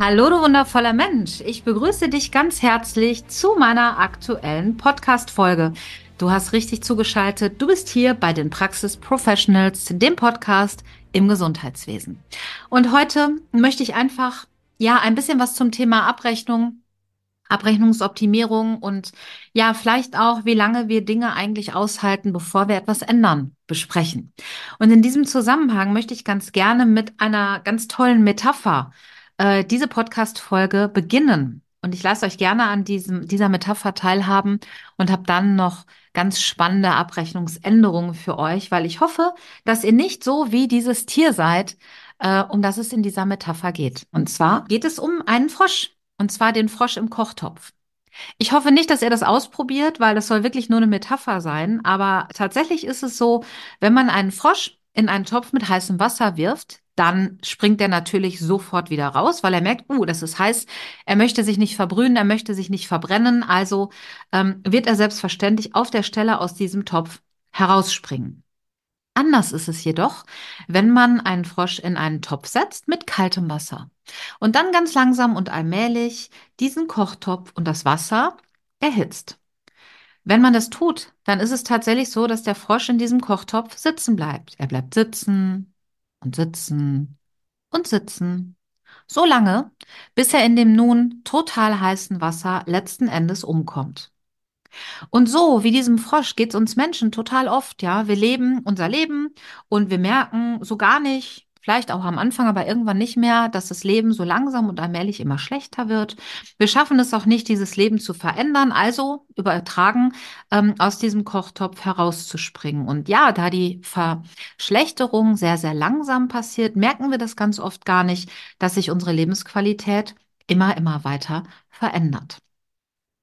Hallo, du wundervoller Mensch. Ich begrüße dich ganz herzlich zu meiner aktuellen Podcast-Folge. Du hast richtig zugeschaltet. Du bist hier bei den Praxis Professionals, dem Podcast im Gesundheitswesen. Und heute möchte ich einfach, ja, ein bisschen was zum Thema Abrechnung, Abrechnungsoptimierung und ja, vielleicht auch, wie lange wir Dinge eigentlich aushalten, bevor wir etwas ändern, besprechen. Und in diesem Zusammenhang möchte ich ganz gerne mit einer ganz tollen Metapher äh, diese Podcast-Folge beginnen. Und ich lasse euch gerne an diesem, dieser Metapher teilhaben und habe dann noch ganz spannende Abrechnungsänderungen für euch, weil ich hoffe, dass ihr nicht so wie dieses Tier seid, äh, um das es in dieser Metapher geht. Und zwar geht es um einen Frosch, und zwar den Frosch im Kochtopf. Ich hoffe nicht, dass ihr das ausprobiert, weil das soll wirklich nur eine Metapher sein. Aber tatsächlich ist es so, wenn man einen Frosch in einen Topf mit heißem Wasser wirft, dann springt er natürlich sofort wieder raus, weil er merkt, uh, das ist heiß. Er möchte sich nicht verbrühen, er möchte sich nicht verbrennen. Also ähm, wird er selbstverständlich auf der Stelle aus diesem Topf herausspringen. Anders ist es jedoch, wenn man einen Frosch in einen Topf setzt mit kaltem Wasser und dann ganz langsam und allmählich diesen Kochtopf und das Wasser erhitzt. Wenn man das tut, dann ist es tatsächlich so, dass der Frosch in diesem Kochtopf sitzen bleibt. Er bleibt sitzen, und sitzen und sitzen. So lange, bis er in dem nun total heißen Wasser letzten Endes umkommt. Und so wie diesem Frosch geht's uns Menschen total oft, ja. Wir leben unser Leben und wir merken so gar nicht, vielleicht auch am Anfang, aber irgendwann nicht mehr, dass das Leben so langsam und allmählich immer schlechter wird. Wir schaffen es auch nicht, dieses Leben zu verändern, also übertragen, ähm, aus diesem Kochtopf herauszuspringen. Und ja, da die Verschlechterung sehr, sehr langsam passiert, merken wir das ganz oft gar nicht, dass sich unsere Lebensqualität immer, immer weiter verändert.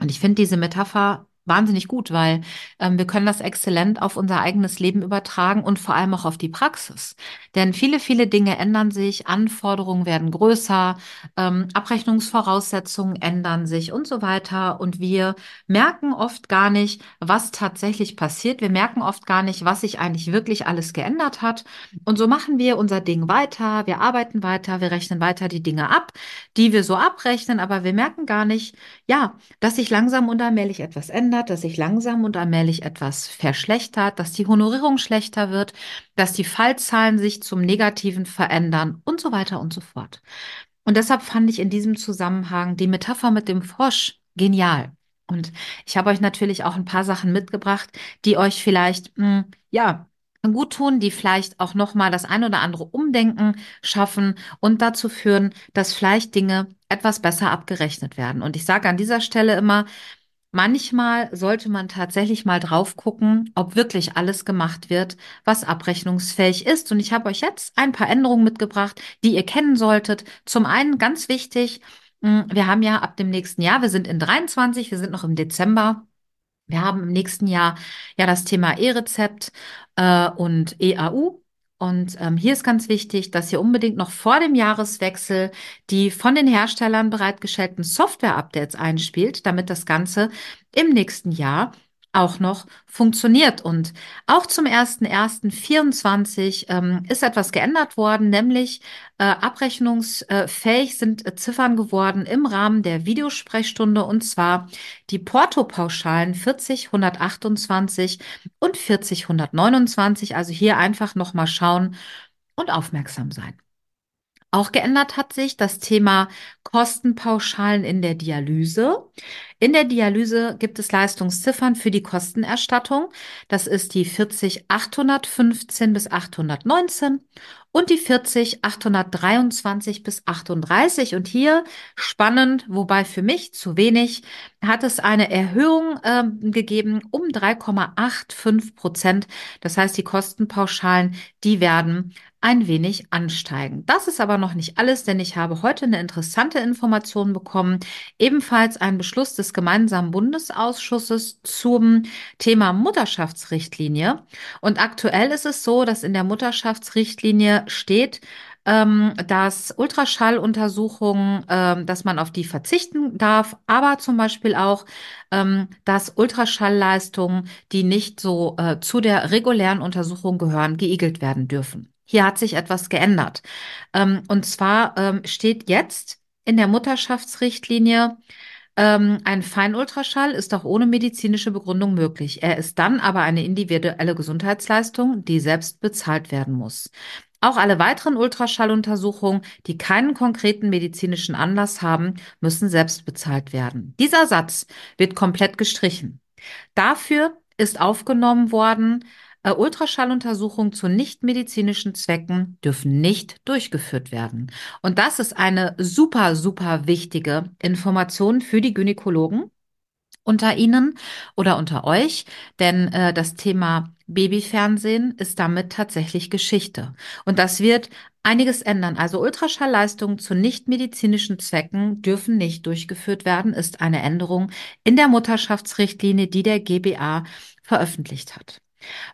Und ich finde diese Metapher wahnsinnig gut, weil ähm, wir können das exzellent auf unser eigenes Leben übertragen und vor allem auch auf die Praxis. Denn viele, viele Dinge ändern sich, Anforderungen werden größer, ähm, Abrechnungsvoraussetzungen ändern sich und so weiter. Und wir merken oft gar nicht, was tatsächlich passiert. Wir merken oft gar nicht, was sich eigentlich wirklich alles geändert hat. Und so machen wir unser Ding weiter, wir arbeiten weiter, wir rechnen weiter die Dinge ab, die wir so abrechnen, aber wir merken gar nicht, ja, dass sich langsam und allmählich etwas ändert verändert, dass sich langsam und allmählich etwas verschlechtert, dass die Honorierung schlechter wird, dass die Fallzahlen sich zum Negativen verändern und so weiter und so fort. Und deshalb fand ich in diesem Zusammenhang die Metapher mit dem Frosch genial. Und ich habe euch natürlich auch ein paar Sachen mitgebracht, die euch vielleicht, mh, hm, ja, gut tun, die vielleicht auch nochmal das ein oder andere Umdenken schaffen und dazu führen, dass vielleicht Dinge etwas besser abgerechnet werden. Und ich sage an dieser Stelle immer, Manchmal sollte man tatsächlich mal drauf gucken, ob wirklich alles gemacht wird, was abrechnungsfähig ist. Und ich habe euch jetzt ein paar Änderungen mitgebracht, die ihr kennen solltet. Zum einen ganz wichtig, hm, wir haben ja ab dem nächsten Jahr, wir sind in 23, wir sind noch im Dezember. Wir haben im nächsten Jahr ja das Thema E-Rezept äh, und EAU. Und ähm, hier ist ganz wichtig, dass ihr unbedingt noch vor dem Jahreswechsel die von den Herstellern bereitgestellten Software-Updates einspielt, damit das Ganze im nächsten Jahr auch noch funktioniert. Und auch zum 1.1.24 ähm, ist etwas geändert worden, nämlich äh, abrechnungsfähig sind äh, Ziffern geworden im Rahmen der Videosprechstunde und zwar die Porto-Pauschalen 40, 128 und 40, 129. Also hier einfach nochmal schauen und aufmerksam sein. Auch geändert hat sich das Thema Kostenpauschalen in der Dialyse. In der Dialyse gibt es Leistungsziffern für die Kostenerstattung. Das ist die 40 815 bis 819 und die 40 823 bis 38. Und hier spannend, wobei für mich zu wenig, hat es eine Erhöhung äh, gegeben um 3,85 Prozent. Das heißt, die Kostenpauschalen, die werden ein wenig ansteigen. Das ist aber noch nicht alles, denn ich habe heute eine interessante Information bekommen. Ebenfalls ein Beschluss des gemeinsamen Bundesausschusses zum Thema Mutterschaftsrichtlinie. Und aktuell ist es so, dass in der Mutterschaftsrichtlinie steht, ähm, dass Ultraschalluntersuchungen, ähm, dass man auf die verzichten darf, aber zum Beispiel auch, ähm, dass Ultraschallleistungen, die nicht so äh, zu der regulären Untersuchung gehören, geigelt werden dürfen. Hier hat sich etwas geändert. Ähm, und zwar ähm, steht jetzt in der Mutterschaftsrichtlinie, ähm, ein Feinultraschall ist auch ohne medizinische Begründung möglich. Er ist dann aber eine individuelle Gesundheitsleistung, die selbst bezahlt werden muss. Auch alle weiteren Ultraschalluntersuchungen, die keinen konkreten medizinischen Anlass haben, müssen selbst bezahlt werden. Dieser Satz wird komplett gestrichen. Dafür ist aufgenommen worden, äh, Ultraschalluntersuchungen zu nichtmedizinischen Zwecken dürfen nicht durchgeführt werden. Und das ist eine super, super wichtige Information für die Gynäkologen unter Ihnen oder unter euch, denn äh, das Thema Babyfernsehen ist damit tatsächlich Geschichte. Und das wird einiges ändern. Also Ultraschallleistungen zu nichtmedizinischen Zwecken dürfen nicht durchgeführt werden, ist eine Änderung in der Mutterschaftsrichtlinie, die der GBA veröffentlicht hat.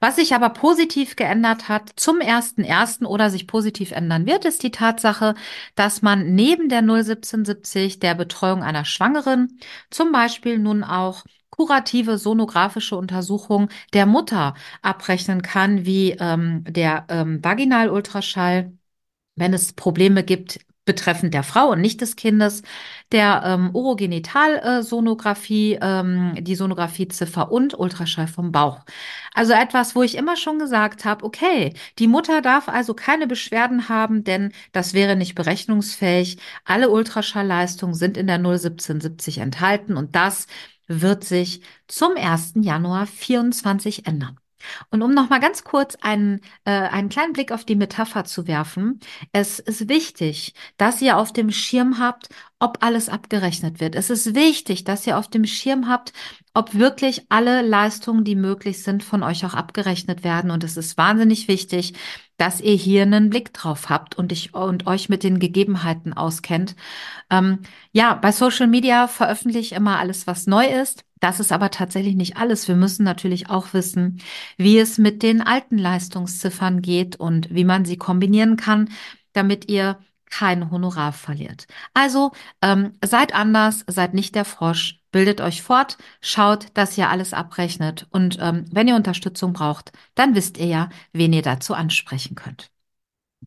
Was sich aber positiv geändert hat zum ersten ersten oder sich positiv ändern wird, ist die Tatsache, dass man neben der 01770 der Betreuung einer Schwangeren zum Beispiel nun auch kurative sonografische Untersuchung der Mutter abrechnen kann, wie ähm, der ähm, Vaginalultraschall, wenn es Probleme gibt betreffend der Frau und nicht des Kindes, der ähm, Urogenitalsonographie, ähm, die Sonographieziffer und Ultraschall vom Bauch. Also etwas, wo ich immer schon gesagt habe, okay, die Mutter darf also keine Beschwerden haben, denn das wäre nicht berechnungsfähig. Alle Ultraschallleistungen sind in der 01770 enthalten und das wird sich zum 1. Januar 24 ändern. Und um noch mal ganz kurz einen, äh, einen kleinen Blick auf die Metapher zu werfen, es ist wichtig, dass ihr auf dem Schirm habt, ob alles abgerechnet wird. Es ist wichtig, dass ihr auf dem Schirm habt, ob wirklich alle Leistungen, die möglich sind, von euch auch abgerechnet werden. Und es ist wahnsinnig wichtig, dass ihr hier einen Blick drauf habt und, ich, und euch mit den Gegebenheiten auskennt. Ähm, ja, bei Social Media veröffentliche ich immer alles, was neu ist. Das ist aber tatsächlich nicht alles. Wir müssen natürlich auch wissen, wie es mit den alten Leistungsziffern geht und wie man sie kombinieren kann, damit ihr kein Honorar verliert. Also ähm, seid anders, seid nicht der Frosch, bildet euch fort, schaut, dass ihr alles abrechnet und ähm, wenn ihr Unterstützung braucht, dann wisst ihr ja, wen ihr dazu ansprechen könnt.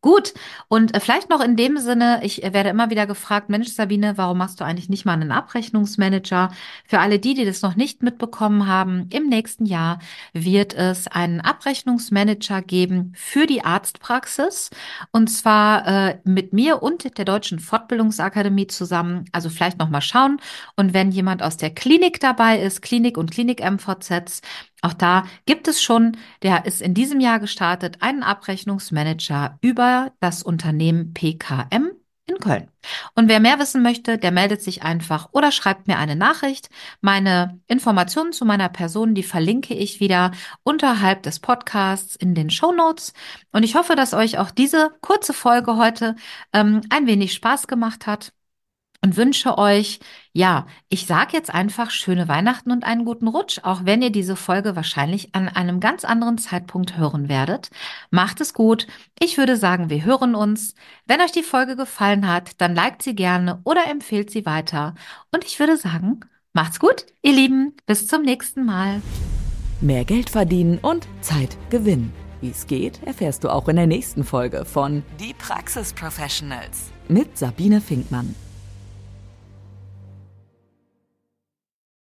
Gut, und äh, vielleicht noch in dem Sinne, ich äh, werde immer wieder gefragt, Mensch, Sabine, warum machst du eigentlich nicht mal einen Abrechnungsmanager? Für alle die, die das noch nicht mitbekommen haben, im nächsten Jahr wird es einen Abrechnungsmanager geben für die Arztpraxis und zwar äh, mit mir und der Deutschen Fortbildungsakademie zusammen. Also vielleicht noch mal schauen und wenn jemand aus der Klinik dabei ist, Klinik und Klinik MVZs, auch da gibt es schon, der ist in diesem Jahr gestartet, einen Abrechnungsmanager über das Unternehmen PKM in Köln. Und wer mehr wissen möchte, der meldet sich einfach oder schreibt mir eine Nachricht. Meine Informationen zu meiner Person, die verlinke ich wieder unterhalb des Podcasts in den Show Notes. Und ich hoffe, dass euch auch diese kurze Folge heute ähm, ein wenig Spaß gemacht hat und wünsche euch, ja, ich sage jetzt einfach schöne Weihnachten und einen guten Rutsch, auch wenn ihr diese Folge wahrscheinlich an einem ganz anderen Zeitpunkt hören werdet. Macht es gut. Ich würde sagen, wir hören uns. Wenn euch die Folge gefallen hat, dann liked sie gerne oder empfehlt sie weiter. Und ich würde sagen, macht's gut, ihr Lieben. Bis zum nächsten Mal. Mehr Geld verdienen und Zeit gewinnen. Wie es geht, erfährst du auch in der nächsten Folge von Die Praxis Professionals mit Sabine Finkmann.